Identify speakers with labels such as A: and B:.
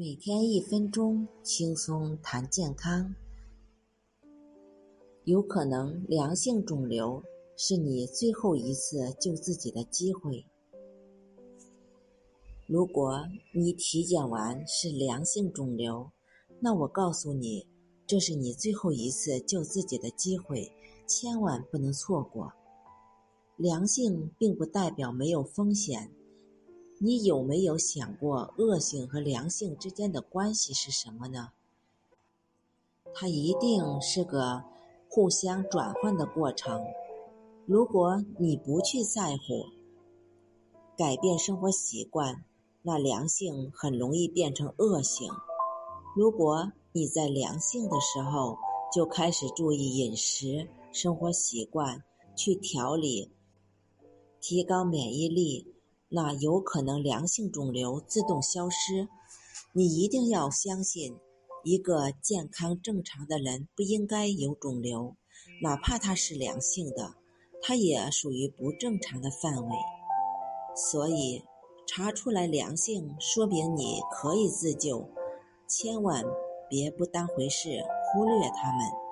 A: 每天一分钟，轻松谈健康。有可能良性肿瘤是你最后一次救自己的机会。如果你体检完是良性肿瘤，那我告诉你，这是你最后一次救自己的机会，千万不能错过。良性并不代表没有风险。你有没有想过，恶性和良性之间的关系是什么呢？它一定是个互相转换的过程。如果你不去在乎，改变生活习惯，那良性很容易变成恶性。如果你在良性的时候就开始注意饮食、生活习惯，去调理，提高免疫力。那有可能良性肿瘤自动消失。你一定要相信，一个健康正常的人不应该有肿瘤，哪怕他是良性的，他也属于不正常的范围。所以，查出来良性，说明你可以自救，千万别不当回事，忽略他们。